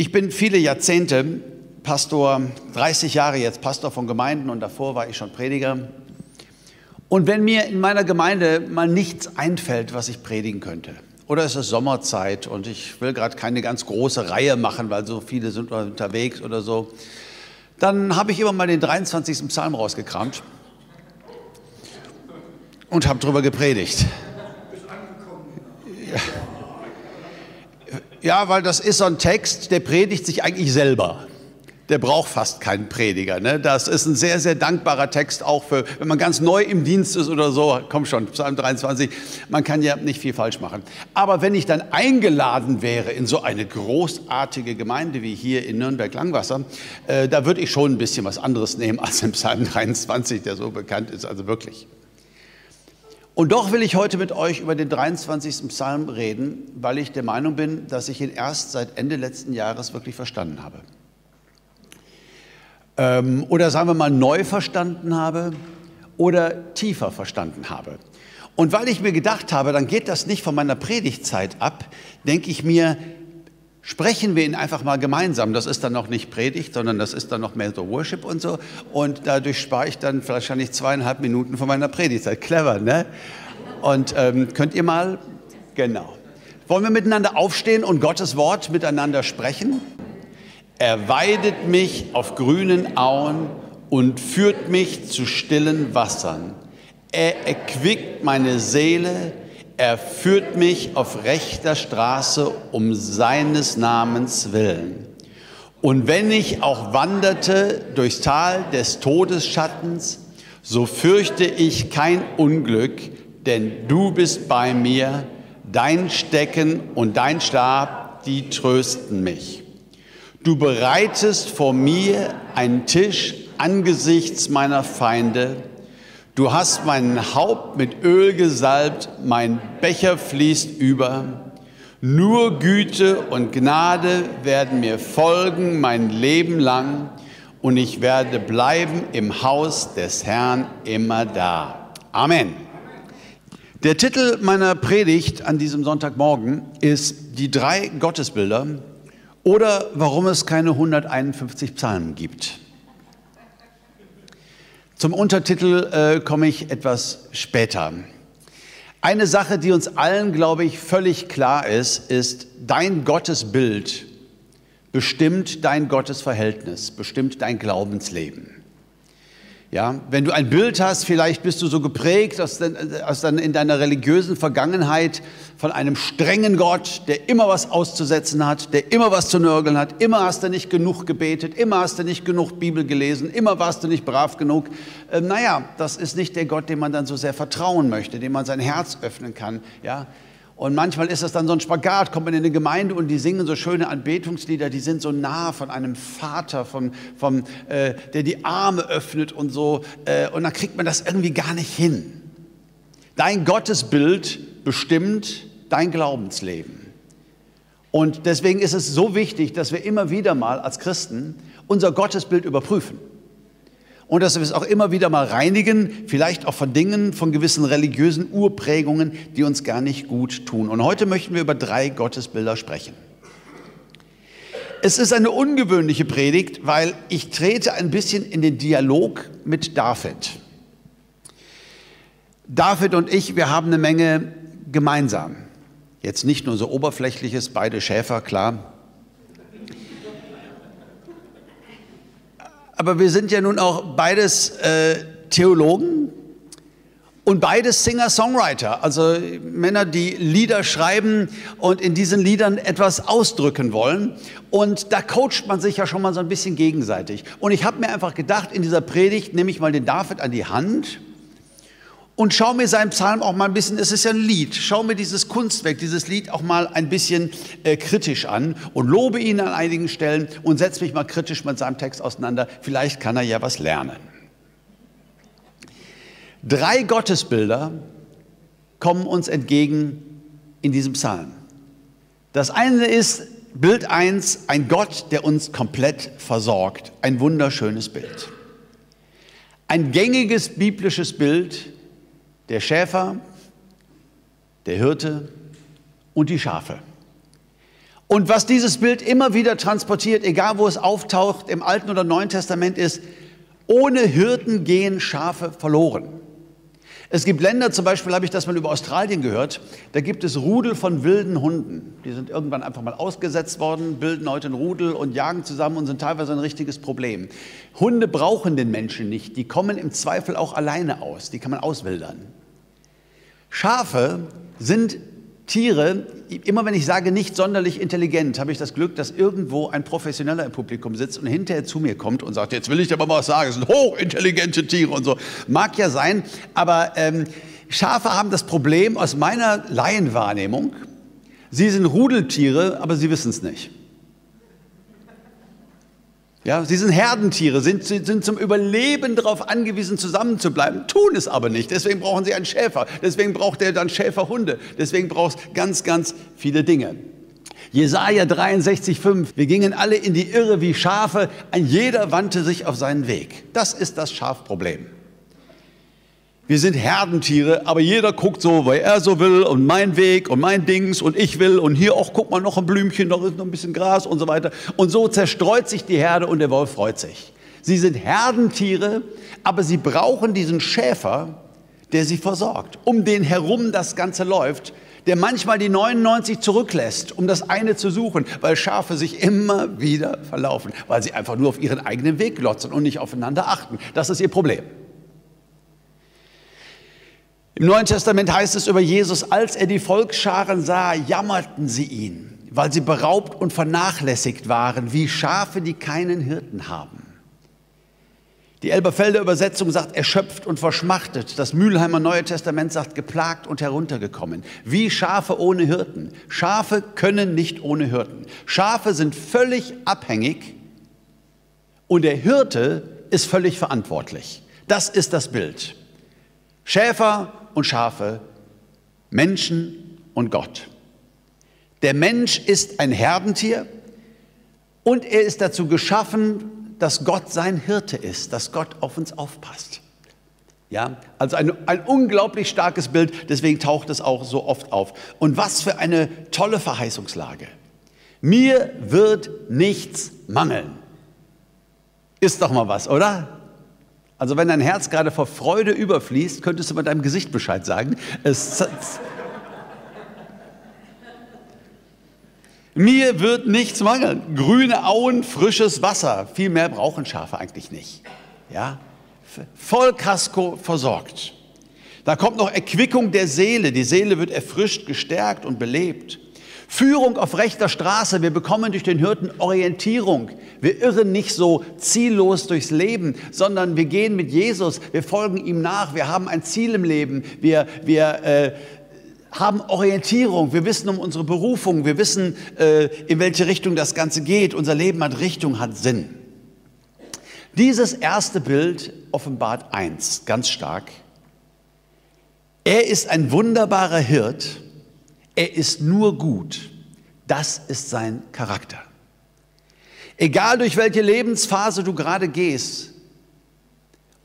Ich bin viele Jahrzehnte Pastor, 30 Jahre jetzt Pastor von Gemeinden und davor war ich schon Prediger. Und wenn mir in meiner Gemeinde mal nichts einfällt, was ich predigen könnte, oder es ist Sommerzeit und ich will gerade keine ganz große Reihe machen, weil so viele sind unterwegs oder so, dann habe ich immer mal den 23. Psalm rausgekramt und habe darüber gepredigt. Ja. Ja, weil das ist so ein Text, der predigt sich eigentlich selber. Der braucht fast keinen Prediger. Ne? Das ist ein sehr, sehr dankbarer Text, auch für, wenn man ganz neu im Dienst ist oder so. Komm schon, Psalm 23, man kann ja nicht viel falsch machen. Aber wenn ich dann eingeladen wäre in so eine großartige Gemeinde wie hier in Nürnberg-Langwasser, äh, da würde ich schon ein bisschen was anderes nehmen als im Psalm 23, der so bekannt ist, also wirklich. Und doch will ich heute mit euch über den 23. Psalm reden, weil ich der Meinung bin, dass ich ihn erst seit Ende letzten Jahres wirklich verstanden habe. Ähm, oder sagen wir mal neu verstanden habe oder tiefer verstanden habe. Und weil ich mir gedacht habe, dann geht das nicht von meiner Predigtzeit ab, denke ich mir, sprechen wir ihn einfach mal gemeinsam. Das ist dann noch nicht Predigt, sondern das ist dann noch mehr so Worship und so. Und dadurch spare ich dann wahrscheinlich zweieinhalb Minuten von meiner Predigtzeit. Clever, ne? Und ähm, könnt ihr mal, genau. Wollen wir miteinander aufstehen und Gottes Wort miteinander sprechen? Er weidet mich auf grünen Auen und führt mich zu stillen Wassern. Er erquickt meine Seele, er führt mich auf rechter Straße um seines Namens willen. Und wenn ich auch wanderte durchs Tal des Todesschattens, so fürchte ich kein Unglück, denn du bist bei mir, dein Stecken und dein Stab, die trösten mich. Du bereitest vor mir einen Tisch angesichts meiner Feinde, Du hast mein Haupt mit Öl gesalbt, mein Becher fließt über. Nur Güte und Gnade werden mir folgen mein Leben lang und ich werde bleiben im Haus des Herrn immer da. Amen. Der Titel meiner Predigt an diesem Sonntagmorgen ist Die drei Gottesbilder oder warum es keine 151 Psalmen gibt. Zum Untertitel äh, komme ich etwas später. Eine Sache, die uns allen, glaube ich, völlig klar ist, ist, dein Gottesbild bestimmt dein Gottesverhältnis, bestimmt dein Glaubensleben. Ja, wenn du ein Bild hast, vielleicht bist du so geprägt aus, aus dann in deiner religiösen Vergangenheit von einem strengen Gott, der immer was auszusetzen hat, der immer was zu nörgeln hat, immer hast du nicht genug gebetet, immer hast du nicht genug Bibel gelesen, immer warst du nicht brav genug. Ähm, naja, das ist nicht der Gott, dem man dann so sehr vertrauen möchte, dem man sein Herz öffnen kann. Ja, und manchmal ist das dann so ein Spagat, kommt man in eine Gemeinde und die singen so schöne Anbetungslieder, die sind so nah von einem Vater, von, von, äh, der die Arme öffnet und so. Äh, und dann kriegt man das irgendwie gar nicht hin. Dein Gottesbild bestimmt dein Glaubensleben. Und deswegen ist es so wichtig, dass wir immer wieder mal als Christen unser Gottesbild überprüfen und dass wir es auch immer wieder mal reinigen, vielleicht auch von Dingen, von gewissen religiösen Urprägungen, die uns gar nicht gut tun. Und heute möchten wir über drei Gottesbilder sprechen. Es ist eine ungewöhnliche Predigt, weil ich trete ein bisschen in den Dialog mit David. David und ich, wir haben eine Menge gemeinsam. Jetzt nicht nur so oberflächliches, beide Schäfer, klar, aber wir sind ja nun auch beides äh, Theologen und beides Singer-Songwriter, also Männer, die Lieder schreiben und in diesen Liedern etwas ausdrücken wollen. Und da coacht man sich ja schon mal so ein bisschen gegenseitig. Und ich habe mir einfach gedacht, in dieser Predigt nehme ich mal den David an die Hand und schau mir seinen Psalm auch mal ein bisschen, es ist ja ein Lied, schau mir dieses Kunstwerk, dieses Lied auch mal ein bisschen äh, kritisch an und lobe ihn an einigen Stellen und setze mich mal kritisch mit seinem Text auseinander. Vielleicht kann er ja was lernen. Drei Gottesbilder kommen uns entgegen in diesem Psalm. Das eine ist Bild 1, ein Gott, der uns komplett versorgt. Ein wunderschönes Bild. Ein gängiges biblisches Bild, der Schäfer, der Hirte und die Schafe. Und was dieses Bild immer wieder transportiert, egal wo es auftaucht, im Alten oder Neuen Testament ist, ohne Hirten gehen Schafe verloren. Es gibt Länder, zum Beispiel habe ich das mal über Australien gehört, da gibt es Rudel von wilden Hunden. Die sind irgendwann einfach mal ausgesetzt worden, bilden heute ein Rudel und jagen zusammen und sind teilweise ein richtiges Problem. Hunde brauchen den Menschen nicht, die kommen im Zweifel auch alleine aus, die kann man auswildern. Schafe sind Tiere, immer wenn ich sage nicht sonderlich intelligent, habe ich das Glück, dass irgendwo ein Professioneller im Publikum sitzt und hinterher zu mir kommt und sagt, jetzt will ich aber mal was sagen, es sind hochintelligente Tiere und so. Mag ja sein, aber ähm, Schafe haben das Problem aus meiner Laienwahrnehmung, sie sind Rudeltiere, aber sie wissen es nicht. Ja, sie sind Herdentiere, sind, sind zum Überleben darauf angewiesen, zusammenzubleiben, tun es aber nicht. Deswegen brauchen sie einen Schäfer. Deswegen braucht er dann Schäferhunde. Deswegen braucht es ganz, ganz viele Dinge. Jesaja 63,5. Wir gingen alle in die Irre wie Schafe. Ein jeder wandte sich auf seinen Weg. Das ist das Schafproblem. Wir sind Herdentiere, aber jeder guckt so, weil er so will und mein Weg und mein Dings und ich will und hier auch, guck mal, noch ein Blümchen, noch ist noch ein bisschen Gras und so weiter. Und so zerstreut sich die Herde und der Wolf freut sich. Sie sind Herdentiere, aber sie brauchen diesen Schäfer, der sie versorgt, um den herum das Ganze läuft, der manchmal die 99 zurücklässt, um das eine zu suchen, weil Schafe sich immer wieder verlaufen, weil sie einfach nur auf ihren eigenen Weg glotzen und nicht aufeinander achten. Das ist ihr Problem. Im Neuen Testament heißt es über Jesus, als er die Volksscharen sah, jammerten sie ihn, weil sie beraubt und vernachlässigt waren, wie Schafe, die keinen Hirten haben. Die Elberfelder Übersetzung sagt erschöpft und verschmachtet. Das Mülheimer Neue Testament sagt geplagt und heruntergekommen. Wie Schafe ohne Hirten. Schafe können nicht ohne Hirten. Schafe sind völlig abhängig und der Hirte ist völlig verantwortlich. Das ist das Bild. Schäfer und Schafe, Menschen und Gott. Der Mensch ist ein Herdentier und er ist dazu geschaffen, dass Gott sein Hirte ist, dass Gott auf uns aufpasst. Ja, also ein, ein unglaublich starkes Bild, deswegen taucht es auch so oft auf. Und was für eine tolle Verheißungslage. Mir wird nichts mangeln. Ist doch mal was, oder? Also wenn dein Herz gerade vor Freude überfließt, könntest du mit deinem Gesicht Bescheid sagen. Es, Mir wird nichts mangeln. Grüne Auen, frisches Wasser. Viel mehr brauchen Schafe eigentlich nicht. Ja? Vollkasko versorgt. Da kommt noch Erquickung der Seele. Die Seele wird erfrischt, gestärkt und belebt. Führung auf rechter Straße. Wir bekommen durch den Hirten Orientierung. Wir irren nicht so ziellos durchs Leben, sondern wir gehen mit Jesus. Wir folgen ihm nach. Wir haben ein Ziel im Leben. Wir, wir äh, haben Orientierung. Wir wissen um unsere Berufung. Wir wissen, äh, in welche Richtung das Ganze geht. Unser Leben hat Richtung, hat Sinn. Dieses erste Bild offenbart eins ganz stark. Er ist ein wunderbarer Hirt er ist nur gut. Das ist sein Charakter. Egal durch welche Lebensphase du gerade gehst,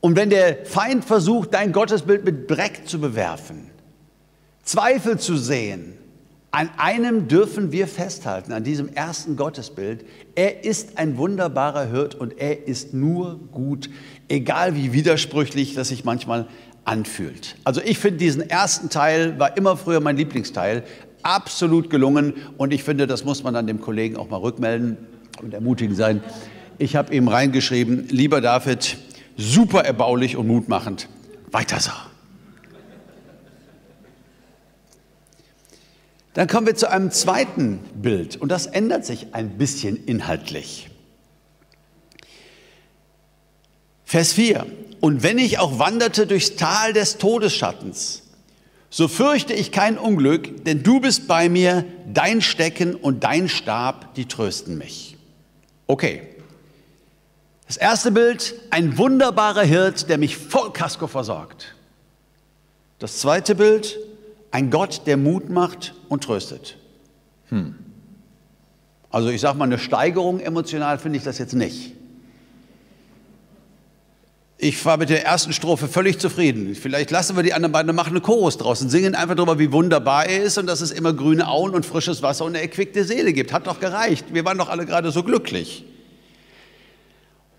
und wenn der Feind versucht, dein Gottesbild mit Dreck zu bewerfen, Zweifel zu sehen, an einem dürfen wir festhalten, an diesem ersten Gottesbild. Er ist ein wunderbarer Hirt und er ist nur gut, egal wie widersprüchlich das sich manchmal anfühlt. Also ich finde diesen ersten Teil war immer früher mein Lieblingsteil, absolut gelungen und ich finde, das muss man dann dem Kollegen auch mal rückmelden und ermutigend sein. Ich habe ihm reingeschrieben, lieber David, super erbaulich und mutmachend, weiter so. Dann kommen wir zu einem zweiten Bild und das ändert sich ein bisschen inhaltlich. Vers 4. Und wenn ich auch wanderte durchs Tal des Todesschattens, so fürchte ich kein Unglück, denn du bist bei mir, dein Stecken und dein Stab, die trösten mich. Okay. Das erste Bild, ein wunderbarer Hirt, der mich voll Kasko versorgt. Das zweite Bild, ein Gott, der Mut macht und tröstet. Hm. Also ich sage mal, eine Steigerung emotional finde ich das jetzt nicht. Ich war mit der ersten Strophe völlig zufrieden. Vielleicht lassen wir die anderen beiden machen eine Chorus draus und singen einfach darüber, wie wunderbar er ist und dass es immer grüne Auen und frisches Wasser und eine erquickte Seele gibt. Hat doch gereicht. Wir waren doch alle gerade so glücklich.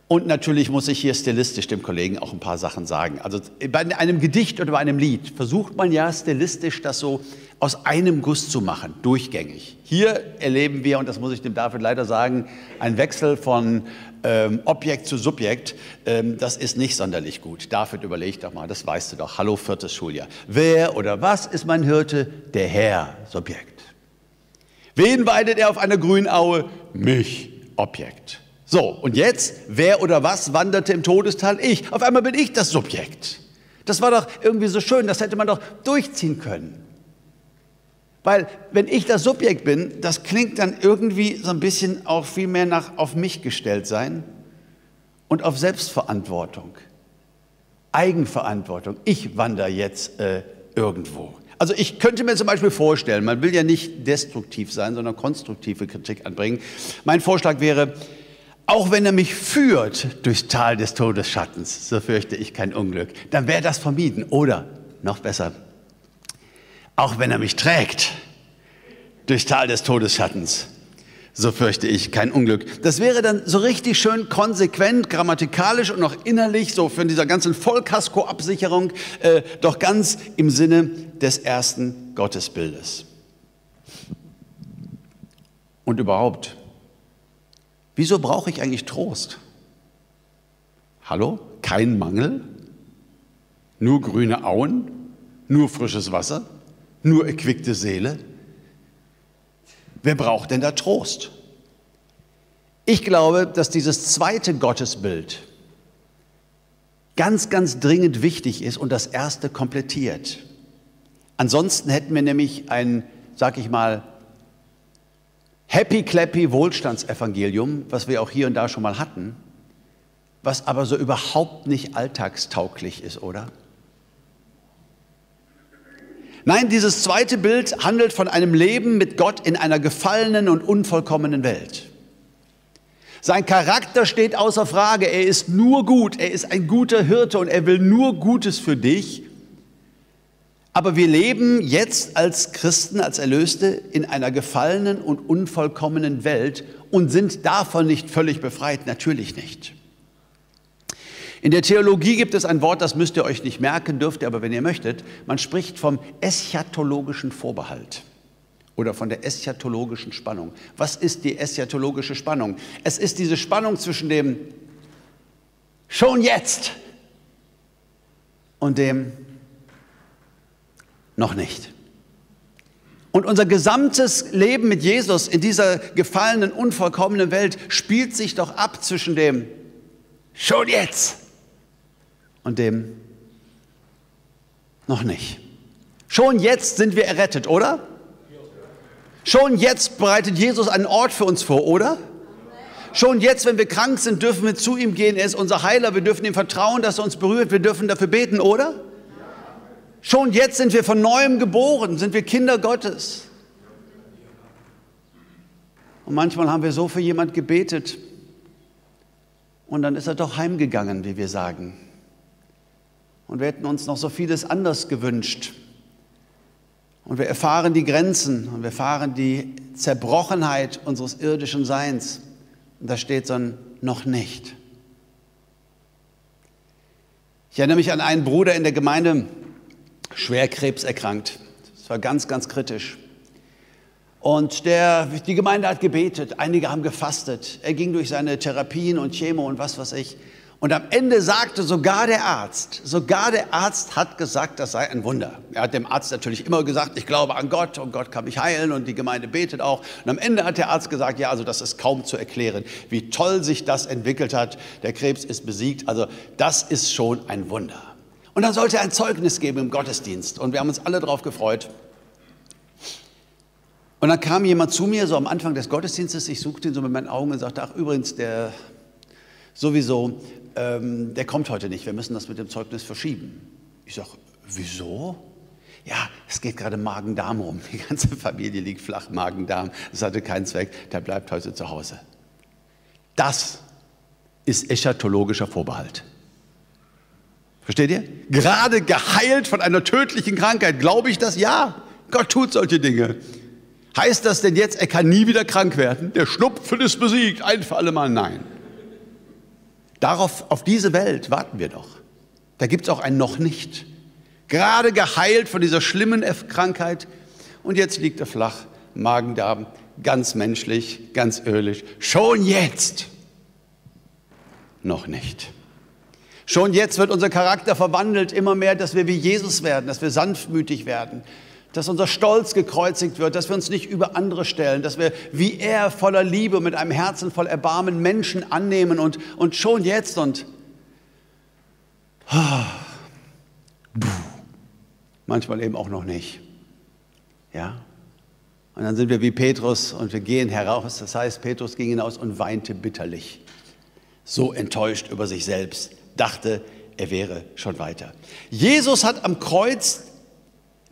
Und natürlich muss ich hier stilistisch dem Kollegen auch ein paar Sachen sagen. Also bei einem Gedicht oder bei einem Lied versucht man ja stilistisch das so aus einem Guss zu machen, durchgängig. Hier erleben wir, und das muss ich dem David leider sagen, einen Wechsel von ähm, Objekt zu Subjekt. Ähm, das ist nicht sonderlich gut. David, überleg doch mal, das weißt du doch. Hallo, viertes Schuljahr. Wer oder was ist mein Hirte? Der Herr, Subjekt. Wen weidet er auf einer Grünaue? Mich, Objekt. So, und jetzt, wer oder was wanderte im Todestal? Ich. Auf einmal bin ich das Subjekt. Das war doch irgendwie so schön, das hätte man doch durchziehen können. Weil wenn ich das Subjekt bin, das klingt dann irgendwie so ein bisschen auch viel mehr nach auf mich gestellt sein und auf Selbstverantwortung, Eigenverantwortung. Ich wandere jetzt äh, irgendwo. Also ich könnte mir zum Beispiel vorstellen, man will ja nicht destruktiv sein, sondern konstruktive Kritik anbringen. Mein Vorschlag wäre, auch wenn er mich führt durchs Tal des Todesschattens, so fürchte ich kein Unglück, dann wäre das vermieden. Oder noch besser, auch wenn er mich trägt durchs Tal des Todesschattens, so fürchte ich kein Unglück. Das wäre dann so richtig schön konsequent, grammatikalisch und auch innerlich, so für dieser ganzen Vollkasko-Absicherung, äh, doch ganz im Sinne des ersten Gottesbildes. Und überhaupt, wieso brauche ich eigentlich Trost? Hallo? Kein Mangel? Nur grüne Auen? Nur frisches Wasser? Nur erquickte Seele? Wer braucht denn da Trost? Ich glaube, dass dieses zweite Gottesbild ganz, ganz dringend wichtig ist und das erste komplettiert. Ansonsten hätten wir nämlich ein, sag ich mal, happy-clappy Wohlstandsevangelium, was wir auch hier und da schon mal hatten, was aber so überhaupt nicht alltagstauglich ist, oder? Nein, dieses zweite Bild handelt von einem Leben mit Gott in einer gefallenen und unvollkommenen Welt. Sein Charakter steht außer Frage. Er ist nur gut. Er ist ein guter Hirte und er will nur Gutes für dich. Aber wir leben jetzt als Christen, als Erlöste in einer gefallenen und unvollkommenen Welt und sind davon nicht völlig befreit. Natürlich nicht. In der Theologie gibt es ein Wort, das müsst ihr euch nicht merken, dürft ihr aber, wenn ihr möchtet. Man spricht vom eschatologischen Vorbehalt oder von der eschatologischen Spannung. Was ist die eschatologische Spannung? Es ist diese Spannung zwischen dem schon jetzt und dem noch nicht. Und unser gesamtes Leben mit Jesus in dieser gefallenen, unvollkommenen Welt spielt sich doch ab zwischen dem schon jetzt und dem noch nicht. Schon jetzt sind wir errettet, oder? Schon jetzt bereitet Jesus einen Ort für uns vor, oder? Schon jetzt, wenn wir krank sind, dürfen wir zu ihm gehen. Er ist unser Heiler. Wir dürfen ihm vertrauen, dass er uns berührt. Wir dürfen dafür beten, oder? Schon jetzt sind wir von neuem geboren, sind wir Kinder Gottes. Und manchmal haben wir so für jemand gebetet und dann ist er doch heimgegangen, wie wir sagen. Und wir hätten uns noch so vieles anders gewünscht. Und wir erfahren die Grenzen und wir erfahren die Zerbrochenheit unseres irdischen Seins. Und da steht so ein noch nicht. Ich erinnere mich an einen Bruder in der Gemeinde, schwer krebserkrankt. Das war ganz, ganz kritisch. Und der, die Gemeinde hat gebetet, einige haben gefastet. Er ging durch seine Therapien und Chemo und was weiß ich. Und am Ende sagte sogar der Arzt, sogar der Arzt hat gesagt, das sei ein Wunder. Er hat dem Arzt natürlich immer gesagt, ich glaube an Gott und Gott kann mich heilen und die Gemeinde betet auch. Und am Ende hat der Arzt gesagt, ja, also das ist kaum zu erklären, wie toll sich das entwickelt hat. Der Krebs ist besiegt. Also das ist schon ein Wunder. Und dann sollte er ein Zeugnis geben im Gottesdienst. Und wir haben uns alle darauf gefreut. Und dann kam jemand zu mir, so am Anfang des Gottesdienstes, ich suchte ihn so mit meinen Augen und sagte, ach übrigens, der sowieso, ähm, der kommt heute nicht, wir müssen das mit dem Zeugnis verschieben. Ich sage, wieso? Ja, es geht gerade Magen-Darm rum. Die ganze Familie liegt flach, Magen-Darm. Das hatte keinen Zweck, der bleibt heute zu Hause. Das ist eschatologischer Vorbehalt. Versteht ihr? Gerade geheilt von einer tödlichen Krankheit. Glaube ich das? Ja. Gott tut solche Dinge. Heißt das denn jetzt, er kann nie wieder krank werden? Der Schnupfen ist besiegt, ein für alle Mal nein. Darauf, auf diese Welt warten wir doch. Da gibt es auch ein noch nicht. Gerade geheilt von dieser schlimmen Krankheit und jetzt liegt er flach, Magen-Darm, ganz menschlich, ganz ölisch. Schon jetzt. Noch nicht. Schon jetzt wird unser Charakter verwandelt, immer mehr, dass wir wie Jesus werden, dass wir sanftmütig werden, dass unser Stolz gekreuzigt wird, dass wir uns nicht über andere stellen, dass wir wie er voller Liebe mit einem Herzen voll Erbarmen Menschen annehmen und, und schon jetzt und manchmal eben auch noch nicht. Ja? Und dann sind wir wie Petrus und wir gehen heraus. Das heißt, Petrus ging hinaus und weinte bitterlich. So enttäuscht über sich selbst, dachte, er wäre schon weiter. Jesus hat am Kreuz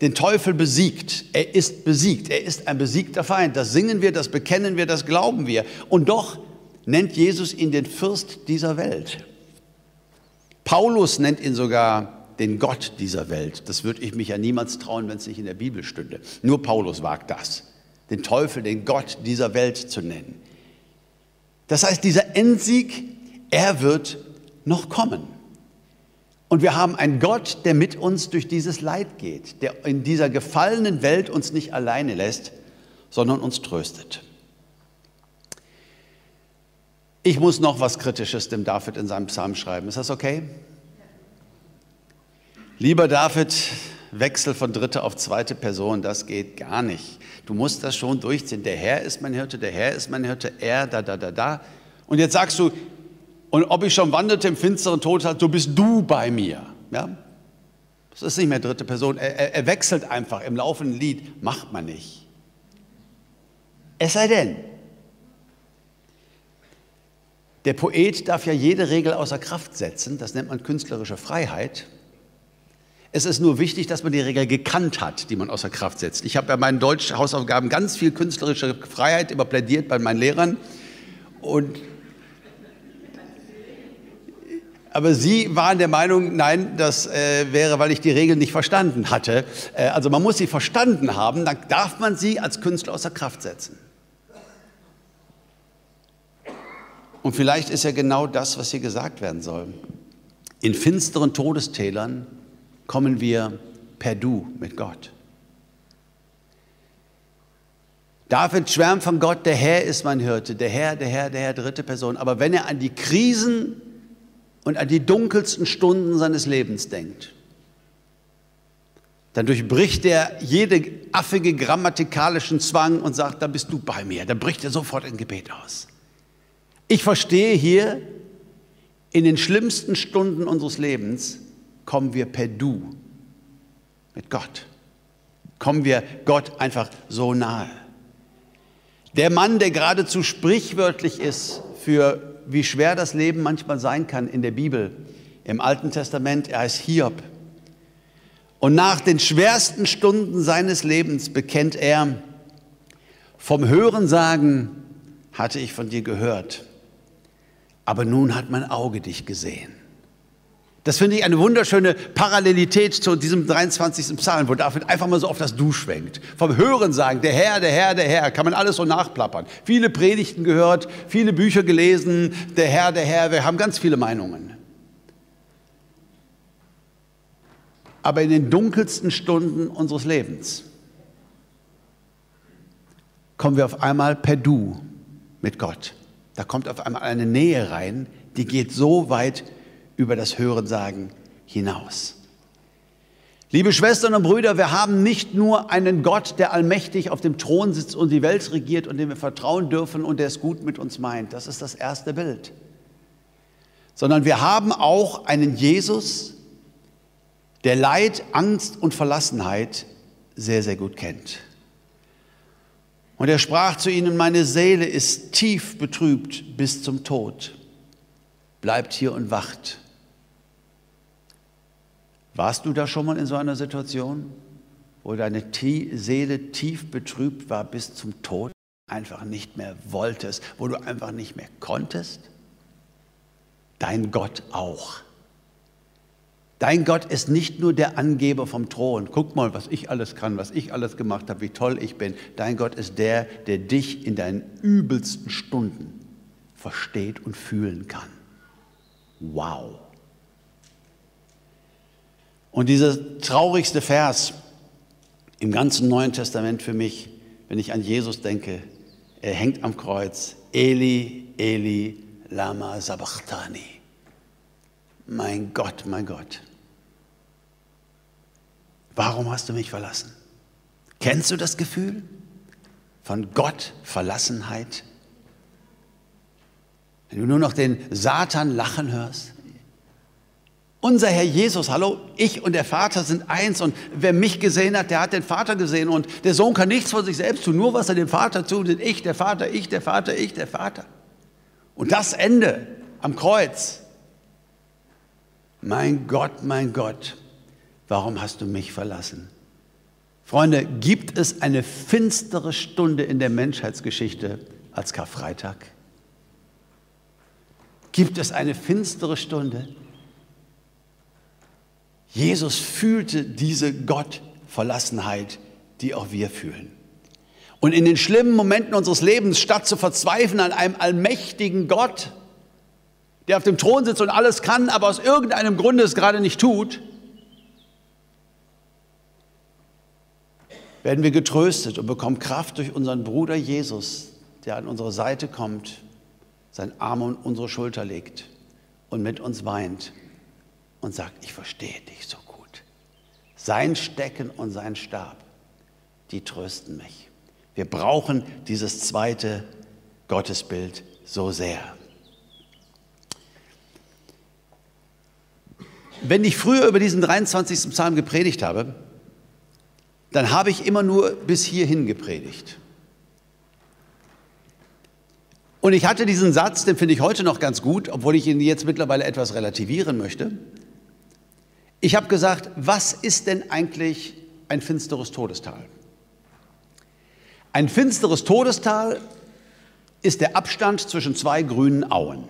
den Teufel besiegt. Er ist besiegt. Er ist ein besiegter Feind. Das singen wir, das bekennen wir, das glauben wir. Und doch nennt Jesus ihn den Fürst dieser Welt. Paulus nennt ihn sogar den Gott dieser Welt. Das würde ich mich ja niemals trauen, wenn es nicht in der Bibel stünde. Nur Paulus wagt das, den Teufel den Gott dieser Welt zu nennen. Das heißt, dieser Endsieg, er wird noch kommen. Und wir haben einen Gott, der mit uns durch dieses Leid geht, der in dieser gefallenen Welt uns nicht alleine lässt, sondern uns tröstet. Ich muss noch was Kritisches dem David in seinem Psalm schreiben. Ist das okay? Lieber David, Wechsel von dritte auf zweite Person, das geht gar nicht. Du musst das schon durchziehen. Der Herr ist mein Hirte, der Herr ist mein Hirte, er, da, da, da, da. Und jetzt sagst du, und ob ich schon wanderte im finsteren Tod, so bist du bei mir. Ja? Das ist nicht mehr dritte Person. Er, er, er wechselt einfach im laufenden Lied. Macht man nicht. Es sei denn, der Poet darf ja jede Regel außer Kraft setzen. Das nennt man künstlerische Freiheit. Es ist nur wichtig, dass man die Regel gekannt hat, die man außer Kraft setzt. Ich habe bei meinen Deutsch-Hausaufgaben ganz viel künstlerische Freiheit immer plädiert bei meinen Lehrern. Und aber Sie waren der Meinung, nein, das äh, wäre, weil ich die Regeln nicht verstanden hatte. Äh, also man muss sie verstanden haben, dann darf man sie als Künstler außer Kraft setzen. Und vielleicht ist ja genau das, was hier gesagt werden soll. In finsteren Todestälern kommen wir per Du mit Gott. David schwärmt von Gott, der Herr ist mein Hirte, der Herr, der Herr, der Herr, dritte Person. Aber wenn er an die Krisen und an die dunkelsten Stunden seines Lebens denkt, dann durchbricht er jede affige grammatikalischen Zwang und sagt, da bist du bei mir. Dann bricht er sofort in Gebet aus. Ich verstehe hier, in den schlimmsten Stunden unseres Lebens kommen wir per Du mit Gott. Kommen wir Gott einfach so nahe. Der Mann, der geradezu sprichwörtlich ist für wie schwer das Leben manchmal sein kann in der Bibel. Im Alten Testament, er heißt Hiob. Und nach den schwersten Stunden seines Lebens bekennt er, vom Hörensagen hatte ich von dir gehört, aber nun hat mein Auge dich gesehen. Das finde ich eine wunderschöne Parallelität zu diesem 23. Psalm, wo David einfach mal so auf das Du schwenkt. Vom Hören sagen, der Herr, der Herr, der Herr, kann man alles so nachplappern. Viele Predigten gehört, viele Bücher gelesen, der Herr, der Herr, wir haben ganz viele Meinungen. Aber in den dunkelsten Stunden unseres Lebens kommen wir auf einmal per Du mit Gott. Da kommt auf einmal eine Nähe rein, die geht so weit, über das Hörensagen hinaus. Liebe Schwestern und Brüder, wir haben nicht nur einen Gott, der allmächtig auf dem Thron sitzt und die Welt regiert und dem wir vertrauen dürfen und der es gut mit uns meint. Das ist das erste Bild. Sondern wir haben auch einen Jesus, der Leid, Angst und Verlassenheit sehr, sehr gut kennt. Und er sprach zu ihnen, meine Seele ist tief betrübt bis zum Tod. Bleibt hier und wacht. Warst du da schon mal in so einer Situation, wo deine Seele tief betrübt war bis zum Tod, einfach nicht mehr wolltest, wo du einfach nicht mehr konntest? Dein Gott auch. Dein Gott ist nicht nur der Angeber vom Thron. Guck mal, was ich alles kann, was ich alles gemacht habe, wie toll ich bin. Dein Gott ist der, der dich in deinen übelsten Stunden versteht und fühlen kann. Wow. Und dieser traurigste Vers im ganzen Neuen Testament für mich, wenn ich an Jesus denke, er hängt am Kreuz. Eli, Eli, lama sabachthani. Mein Gott, mein Gott. Warum hast du mich verlassen? Kennst du das Gefühl von Gott Verlassenheit? Wenn du nur noch den Satan lachen hörst? Unser Herr Jesus, hallo, ich und der Vater sind eins und wer mich gesehen hat, der hat den Vater gesehen und der Sohn kann nichts von sich selbst tun, nur was er dem Vater tut, sind ich, der Vater, ich, der Vater, ich, der Vater. Und das Ende am Kreuz. Mein Gott, mein Gott, warum hast du mich verlassen? Freunde, gibt es eine finstere Stunde in der Menschheitsgeschichte als Karfreitag? Gibt es eine finstere Stunde? Jesus fühlte diese Gottverlassenheit, die auch wir fühlen. Und in den schlimmen Momenten unseres Lebens, statt zu verzweifeln an einem allmächtigen Gott, der auf dem Thron sitzt und alles kann, aber aus irgendeinem Grunde es gerade nicht tut, werden wir getröstet und bekommen Kraft durch unseren Bruder Jesus, der an unsere Seite kommt, seinen Arm um unsere Schulter legt und mit uns weint und sagt, ich verstehe dich so gut. Sein Stecken und sein Stab, die trösten mich. Wir brauchen dieses zweite Gottesbild so sehr. Wenn ich früher über diesen 23. Psalm gepredigt habe, dann habe ich immer nur bis hierhin gepredigt. Und ich hatte diesen Satz, den finde ich heute noch ganz gut, obwohl ich ihn jetzt mittlerweile etwas relativieren möchte. Ich habe gesagt, was ist denn eigentlich ein finsteres Todestal? Ein finsteres Todestal ist der Abstand zwischen zwei grünen Auen.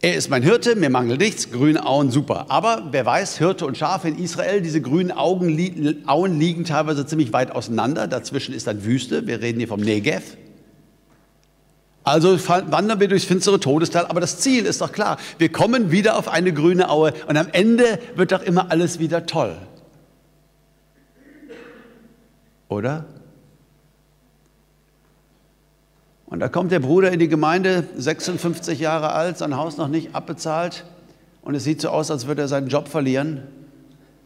Er ist mein Hirte, mir mangelt nichts, grüne Auen, super. Aber wer weiß, Hirte und Schafe in Israel, diese grünen Augen, Auen liegen teilweise ziemlich weit auseinander. Dazwischen ist dann Wüste. Wir reden hier vom Negev. Also wandern wir durchs finstere Todestal, aber das Ziel ist doch klar. Wir kommen wieder auf eine grüne Aue und am Ende wird doch immer alles wieder toll. Oder? Und da kommt der Bruder in die Gemeinde, 56 Jahre alt, sein Haus noch nicht abbezahlt. Und es sieht so aus, als würde er seinen Job verlieren.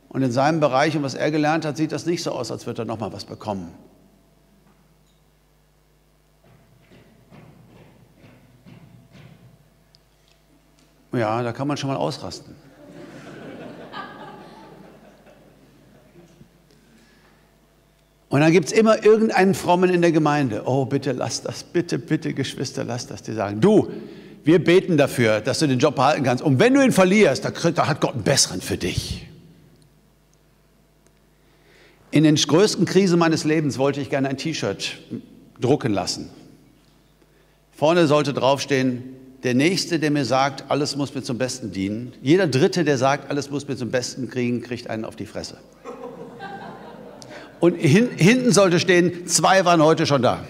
Und in seinem Bereich und was er gelernt hat, sieht das nicht so aus, als würde er nochmal was bekommen. Ja, da kann man schon mal ausrasten. Und dann gibt es immer irgendeinen Frommen in der Gemeinde. Oh, bitte lass das, bitte, bitte, Geschwister, lass das. Die sagen, du, wir beten dafür, dass du den Job behalten kannst. Und wenn du ihn verlierst, da hat Gott einen besseren für dich. In den größten Krisen meines Lebens wollte ich gerne ein T-Shirt drucken lassen. Vorne sollte draufstehen, der Nächste, der mir sagt, alles muss mir zum Besten dienen. Jeder Dritte, der sagt, alles muss mir zum Besten kriegen, kriegt einen auf die Fresse. Und hin, hinten sollte stehen, zwei waren heute schon da.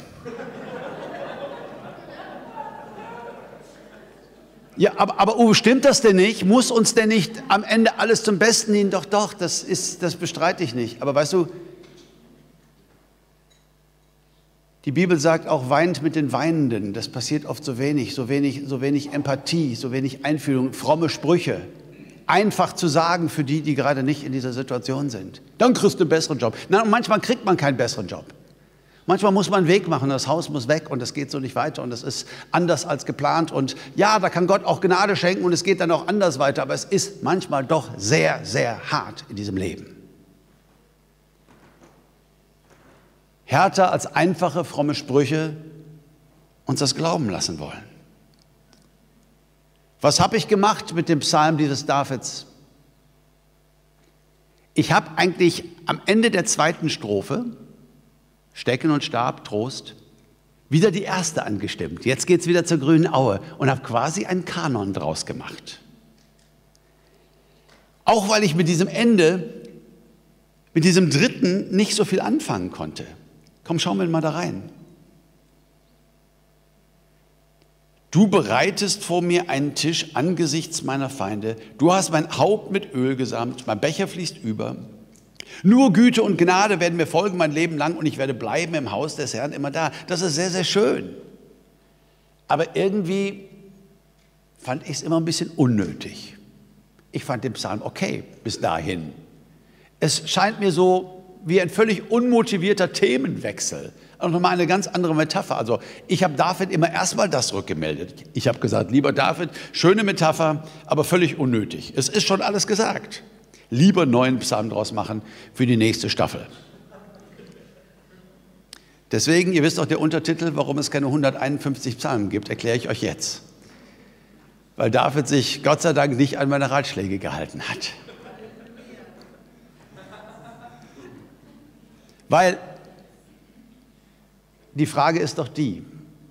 Ja, aber, aber Uwe, stimmt das denn nicht? Muss uns denn nicht am Ende alles zum Besten dienen? Doch, doch, das, ist, das bestreite ich nicht. Aber weißt du, die Bibel sagt auch, weint mit den Weinenden. Das passiert oft so wenig, so wenig, so wenig Empathie, so wenig Einfühlung, fromme Sprüche einfach zu sagen für die, die gerade nicht in dieser Situation sind. Dann kriegst du einen besseren Job. Na, manchmal kriegt man keinen besseren Job. Manchmal muss man einen Weg machen, das Haus muss weg und es geht so nicht weiter und es ist anders als geplant. Und ja, da kann Gott auch Gnade schenken und es geht dann auch anders weiter, aber es ist manchmal doch sehr, sehr hart in diesem Leben. Härter als einfache, fromme Sprüche uns das glauben lassen wollen. Was habe ich gemacht mit dem Psalm dieses Davids? Ich habe eigentlich am Ende der zweiten Strophe, Stecken und Stab, Trost, wieder die erste angestimmt. Jetzt geht es wieder zur grünen Aue und habe quasi einen Kanon draus gemacht. Auch weil ich mit diesem Ende, mit diesem dritten nicht so viel anfangen konnte. Komm, schauen wir mal da rein. Du bereitest vor mir einen Tisch angesichts meiner Feinde. Du hast mein Haupt mit Öl gesamt, mein Becher fließt über. Nur Güte und Gnade werden mir folgen mein Leben lang und ich werde bleiben im Haus des Herrn immer da. Das ist sehr, sehr schön. Aber irgendwie fand ich es immer ein bisschen unnötig. Ich fand den Psalm okay bis dahin. Es scheint mir so wie ein völlig unmotivierter Themenwechsel auch nochmal eine ganz andere Metapher. Also ich habe David immer erstmal das rückgemeldet. Ich habe gesagt, lieber David, schöne Metapher, aber völlig unnötig. Es ist schon alles gesagt. Lieber neuen Psalm draus machen für die nächste Staffel. Deswegen, ihr wisst auch der Untertitel, warum es keine 151 Psalmen gibt, erkläre ich euch jetzt. Weil David sich Gott sei Dank nicht an meine Ratschläge gehalten hat. Weil die Frage ist doch die,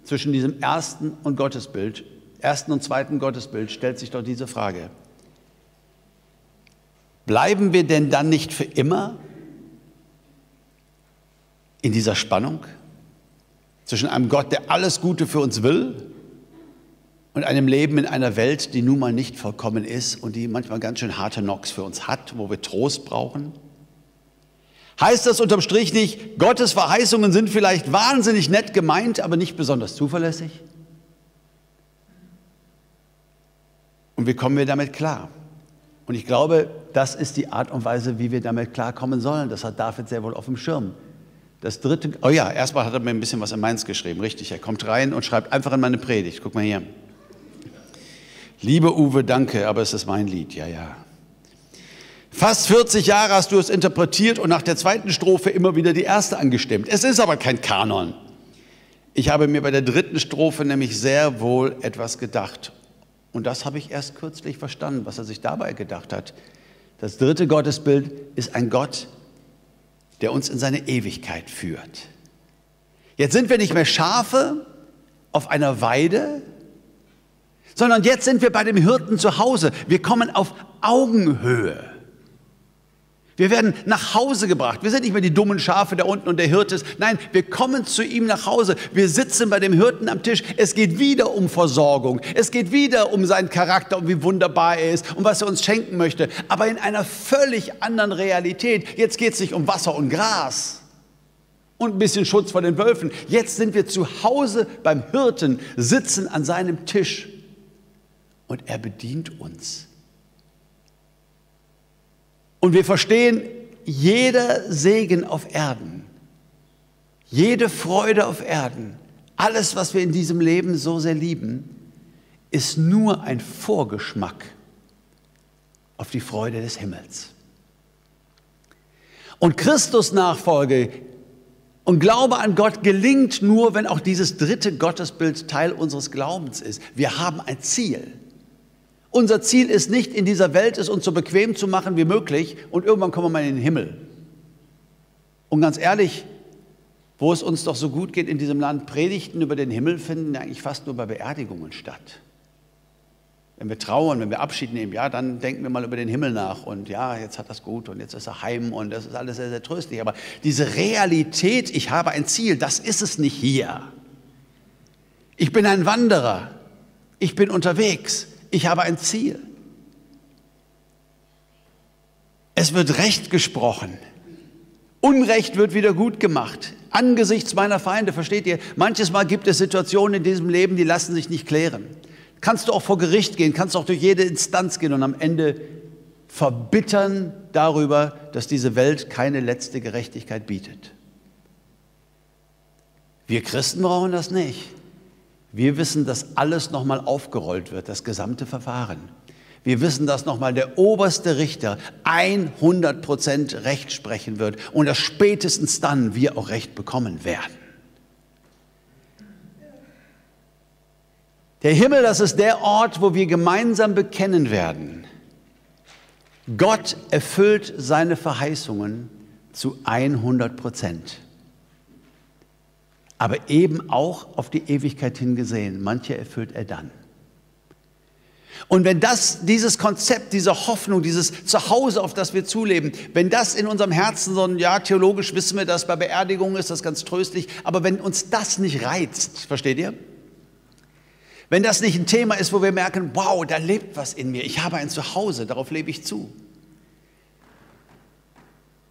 zwischen diesem ersten und Gottesbild, ersten und zweiten Gottesbild stellt sich doch diese Frage. Bleiben wir denn dann nicht für immer in dieser Spannung zwischen einem Gott, der alles Gute für uns will und einem Leben in einer Welt, die nun mal nicht vollkommen ist und die manchmal ganz schön harte Knocks für uns hat, wo wir Trost brauchen? Heißt das unterm Strich nicht, Gottes Verheißungen sind vielleicht wahnsinnig nett gemeint, aber nicht besonders zuverlässig? Und wie kommen wir damit klar? Und ich glaube, das ist die Art und Weise, wie wir damit klarkommen sollen. Das hat David sehr wohl auf dem Schirm. Das dritte, oh ja, erstmal hat er mir ein bisschen was in Mainz geschrieben, richtig. Er kommt rein und schreibt einfach in meine Predigt. Guck mal hier. Liebe Uwe, danke, aber es ist mein Lied, ja, ja. Fast 40 Jahre hast du es interpretiert und nach der zweiten Strophe immer wieder die erste angestimmt. Es ist aber kein Kanon. Ich habe mir bei der dritten Strophe nämlich sehr wohl etwas gedacht. Und das habe ich erst kürzlich verstanden, was er sich dabei gedacht hat. Das dritte Gottesbild ist ein Gott, der uns in seine Ewigkeit führt. Jetzt sind wir nicht mehr Schafe auf einer Weide, sondern jetzt sind wir bei dem Hirten zu Hause. Wir kommen auf Augenhöhe. Wir werden nach Hause gebracht. Wir sind nicht mehr die dummen Schafe da unten und der Hirte ist. Nein, wir kommen zu ihm nach Hause. Wir sitzen bei dem Hirten am Tisch. Es geht wieder um Versorgung. Es geht wieder um seinen Charakter und wie wunderbar er ist und was er uns schenken möchte. Aber in einer völlig anderen Realität. Jetzt geht es nicht um Wasser und Gras und ein bisschen Schutz vor den Wölfen. Jetzt sind wir zu Hause beim Hirten, sitzen an seinem Tisch und er bedient uns. Und wir verstehen, jeder Segen auf Erden, jede Freude auf Erden, alles, was wir in diesem Leben so sehr lieben, ist nur ein Vorgeschmack auf die Freude des Himmels. Und Christus Nachfolge und Glaube an Gott gelingt nur, wenn auch dieses dritte Gottesbild Teil unseres Glaubens ist. Wir haben ein Ziel. Unser Ziel ist nicht, in dieser Welt es uns so bequem zu machen wie möglich und irgendwann kommen wir mal in den Himmel. Und ganz ehrlich, wo es uns doch so gut geht in diesem Land, Predigten über den Himmel finden eigentlich fast nur bei Beerdigungen statt. Wenn wir trauern, wenn wir Abschied nehmen, ja, dann denken wir mal über den Himmel nach und ja, jetzt hat das gut und jetzt ist er heim und das ist alles sehr, sehr tröstlich. Aber diese Realität, ich habe ein Ziel, das ist es nicht hier. Ich bin ein Wanderer, ich bin unterwegs. Ich habe ein Ziel. Es wird Recht gesprochen. Unrecht wird wieder gut gemacht. Angesichts meiner Feinde, versteht ihr? Manches Mal gibt es Situationen in diesem Leben, die lassen sich nicht klären. Kannst du auch vor Gericht gehen, kannst auch durch jede Instanz gehen und am Ende verbittern darüber, dass diese Welt keine letzte Gerechtigkeit bietet. Wir Christen brauchen das nicht. Wir wissen, dass alles nochmal aufgerollt wird, das gesamte Verfahren. Wir wissen, dass nochmal der oberste Richter 100 Prozent Recht sprechen wird und dass spätestens dann wir auch Recht bekommen werden. Der Himmel, das ist der Ort, wo wir gemeinsam bekennen werden. Gott erfüllt seine Verheißungen zu 100 Prozent aber eben auch auf die Ewigkeit hingesehen. Manche erfüllt er dann. Und wenn das, dieses Konzept, diese Hoffnung, dieses Zuhause, auf das wir zuleben, wenn das in unserem Herzen so ein, ja, theologisch wissen wir das, bei Beerdigungen ist das ganz tröstlich, aber wenn uns das nicht reizt, versteht ihr? Wenn das nicht ein Thema ist, wo wir merken, wow, da lebt was in mir, ich habe ein Zuhause, darauf lebe ich zu,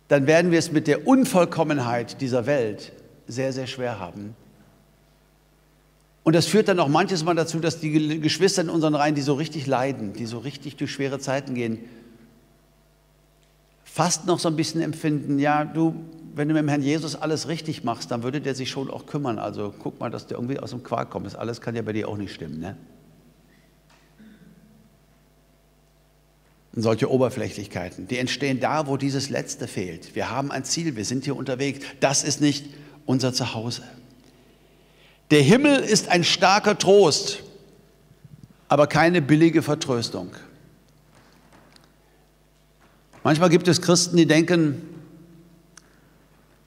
dann werden wir es mit der Unvollkommenheit dieser Welt sehr, sehr schwer haben. Und das führt dann auch manches Mal dazu, dass die Geschwister in unseren Reihen, die so richtig leiden, die so richtig durch schwere Zeiten gehen, fast noch so ein bisschen empfinden, ja, du, wenn du mit dem Herrn Jesus alles richtig machst, dann würde der sich schon auch kümmern. Also guck mal, dass du irgendwie aus dem Quark kommst. Alles kann ja bei dir auch nicht stimmen. Ne? Und solche Oberflächlichkeiten, die entstehen da, wo dieses Letzte fehlt. Wir haben ein Ziel, wir sind hier unterwegs. Das ist nicht unser Zuhause. Der Himmel ist ein starker Trost, aber keine billige Vertröstung. Manchmal gibt es Christen, die denken,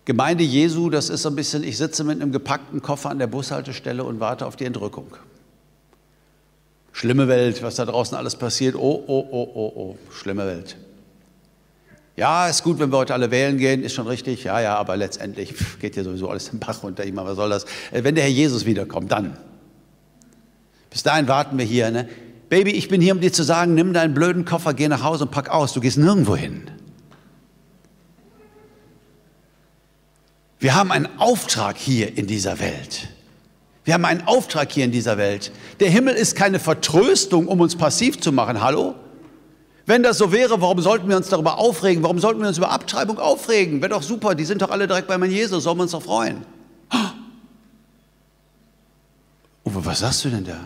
Gemeinde Jesu, das ist so ein bisschen, ich sitze mit einem gepackten Koffer an der Bushaltestelle und warte auf die Entrückung. Schlimme Welt, was da draußen alles passiert. Oh, oh, oh, oh, oh, schlimme Welt. Ja, ist gut, wenn wir heute alle wählen gehen, ist schon richtig. Ja, ja, aber letztendlich geht ja sowieso alles im Bach runter. Ich meine, was soll das? Äh, wenn der Herr Jesus wiederkommt, dann. Bis dahin warten wir hier. Ne? Baby, ich bin hier, um dir zu sagen, nimm deinen blöden Koffer, geh nach Hause und pack aus. Du gehst nirgendwo hin. Wir haben einen Auftrag hier in dieser Welt. Wir haben einen Auftrag hier in dieser Welt. Der Himmel ist keine Vertröstung, um uns passiv zu machen. Hallo? Wenn das so wäre, warum sollten wir uns darüber aufregen? Warum sollten wir uns über Abtreibung aufregen? Wäre doch super, die sind doch alle direkt bei meinem Jesus, sollen wir uns doch freuen. Uwe, was sagst du denn da?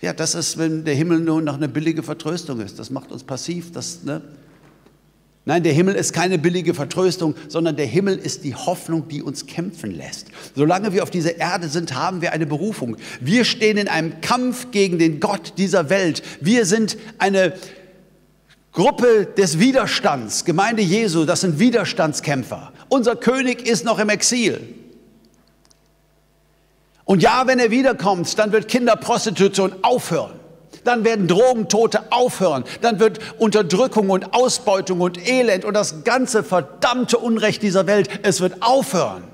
Ja, das ist, wenn der Himmel nur noch eine billige Vertröstung ist. Das macht uns passiv. Das, ne? Nein, der Himmel ist keine billige Vertröstung, sondern der Himmel ist die Hoffnung, die uns kämpfen lässt. Solange wir auf dieser Erde sind, haben wir eine Berufung. Wir stehen in einem Kampf gegen den Gott dieser Welt. Wir sind eine Gruppe des Widerstands, Gemeinde Jesu, das sind Widerstandskämpfer. Unser König ist noch im Exil. Und ja, wenn er wiederkommt, dann wird Kinderprostitution aufhören dann werden Drogentote aufhören, dann wird Unterdrückung und Ausbeutung und Elend und das ganze verdammte Unrecht dieser Welt, es wird aufhören.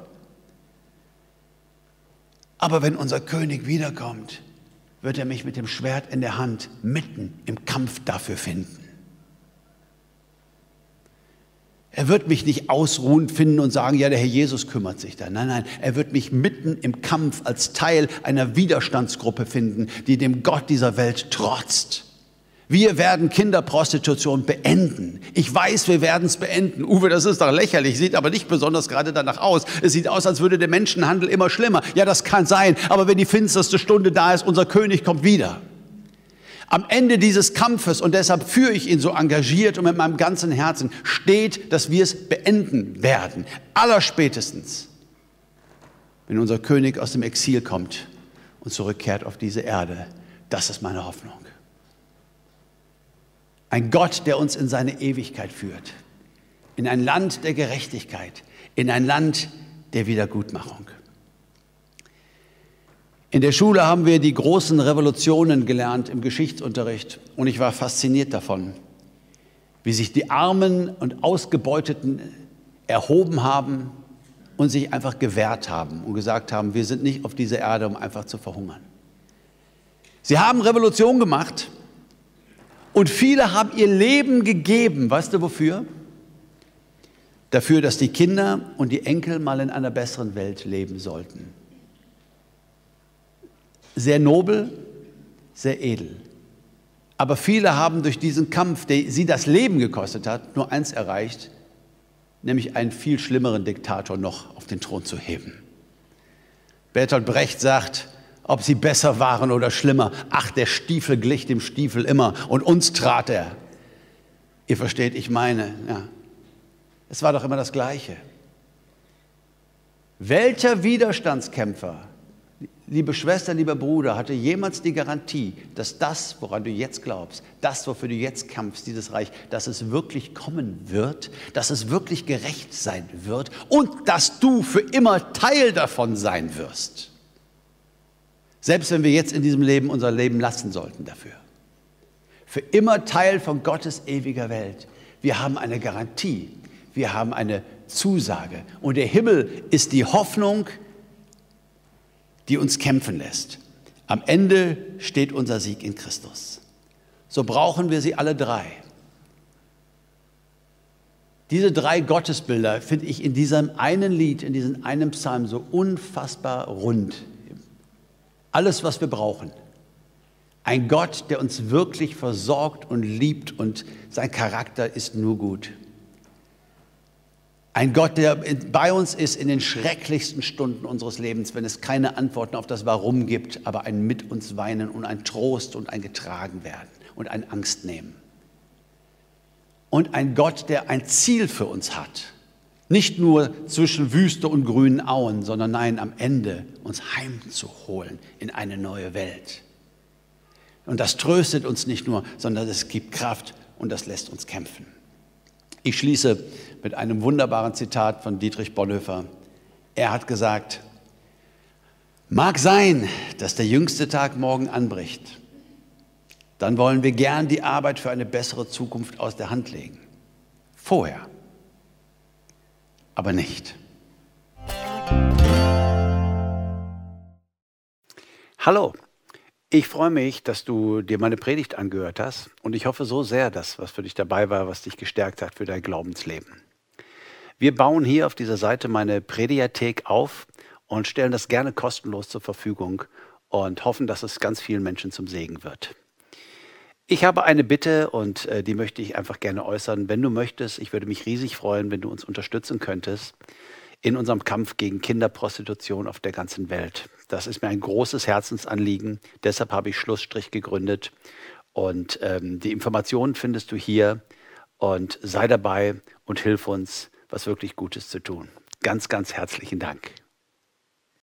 Aber wenn unser König wiederkommt, wird er mich mit dem Schwert in der Hand mitten im Kampf dafür finden. Er wird mich nicht ausruhend finden und sagen, ja, der Herr Jesus kümmert sich da. Nein, nein, er wird mich mitten im Kampf als Teil einer Widerstandsgruppe finden, die dem Gott dieser Welt trotzt. Wir werden Kinderprostitution beenden. Ich weiß, wir werden es beenden. Uwe, das ist doch lächerlich, sieht aber nicht besonders gerade danach aus. Es sieht aus, als würde der Menschenhandel immer schlimmer. Ja, das kann sein, aber wenn die finsterste Stunde da ist, unser König kommt wieder am Ende dieses Kampfes, und deshalb führe ich ihn so engagiert und mit meinem ganzen Herzen, steht, dass wir es beenden werden. Allerspätestens, wenn unser König aus dem Exil kommt und zurückkehrt auf diese Erde. Das ist meine Hoffnung. Ein Gott, der uns in seine Ewigkeit führt, in ein Land der Gerechtigkeit, in ein Land der Wiedergutmachung. In der Schule haben wir die großen Revolutionen gelernt im Geschichtsunterricht und ich war fasziniert davon, wie sich die Armen und Ausgebeuteten erhoben haben und sich einfach gewehrt haben und gesagt haben, wir sind nicht auf dieser Erde, um einfach zu verhungern. Sie haben Revolution gemacht und viele haben ihr Leben gegeben. Weißt du wofür? Dafür, dass die Kinder und die Enkel mal in einer besseren Welt leben sollten sehr nobel, sehr edel. Aber viele haben durch diesen Kampf, der sie das Leben gekostet hat, nur eins erreicht, nämlich einen viel schlimmeren Diktator noch auf den Thron zu heben. Bertolt Brecht sagt, ob sie besser waren oder schlimmer, ach, der Stiefel glich dem Stiefel immer und uns trat er. Ihr versteht, ich meine, ja. Es war doch immer das Gleiche. Welcher Widerstandskämpfer liebe Schwester, lieber Bruder, hatte jemals die Garantie, dass das, woran du jetzt glaubst, das, wofür du jetzt kämpfst, dieses Reich, dass es wirklich kommen wird, dass es wirklich gerecht sein wird und dass du für immer Teil davon sein wirst? Selbst wenn wir jetzt in diesem Leben unser Leben lassen sollten dafür. Für immer Teil von Gottes ewiger Welt. Wir haben eine Garantie. Wir haben eine Zusage. Und der Himmel ist die Hoffnung, die uns kämpfen lässt. Am Ende steht unser Sieg in Christus. So brauchen wir sie alle drei. Diese drei Gottesbilder finde ich in diesem einen Lied, in diesem einen Psalm so unfassbar rund. Alles, was wir brauchen. Ein Gott, der uns wirklich versorgt und liebt und sein Charakter ist nur gut. Ein Gott, der bei uns ist in den schrecklichsten Stunden unseres Lebens, wenn es keine Antworten auf das Warum gibt, aber ein Mit uns weinen und ein Trost und ein Getragen werden und ein Angst nehmen. Und ein Gott, der ein Ziel für uns hat. Nicht nur zwischen Wüste und grünen Auen, sondern nein, am Ende uns heimzuholen in eine neue Welt. Und das tröstet uns nicht nur, sondern es gibt Kraft und das lässt uns kämpfen. Ich schließe mit einem wunderbaren Zitat von Dietrich Bonhoeffer. Er hat gesagt, mag sein, dass der jüngste Tag morgen anbricht. Dann wollen wir gern die Arbeit für eine bessere Zukunft aus der Hand legen. Vorher. Aber nicht. Hallo. Ich freue mich, dass du dir meine Predigt angehört hast und ich hoffe so sehr, dass was für dich dabei war, was dich gestärkt hat für dein Glaubensleben. Wir bauen hier auf dieser Seite meine Prediathek auf und stellen das gerne kostenlos zur Verfügung und hoffen, dass es ganz vielen Menschen zum Segen wird. Ich habe eine Bitte und äh, die möchte ich einfach gerne äußern. Wenn du möchtest, ich würde mich riesig freuen, wenn du uns unterstützen könntest in unserem Kampf gegen Kinderprostitution auf der ganzen Welt. Das ist mir ein großes Herzensanliegen. Deshalb habe ich Schlussstrich gegründet. Und ähm, die Informationen findest du hier. Und sei dabei und hilf uns, was wirklich Gutes zu tun. Ganz, ganz herzlichen Dank.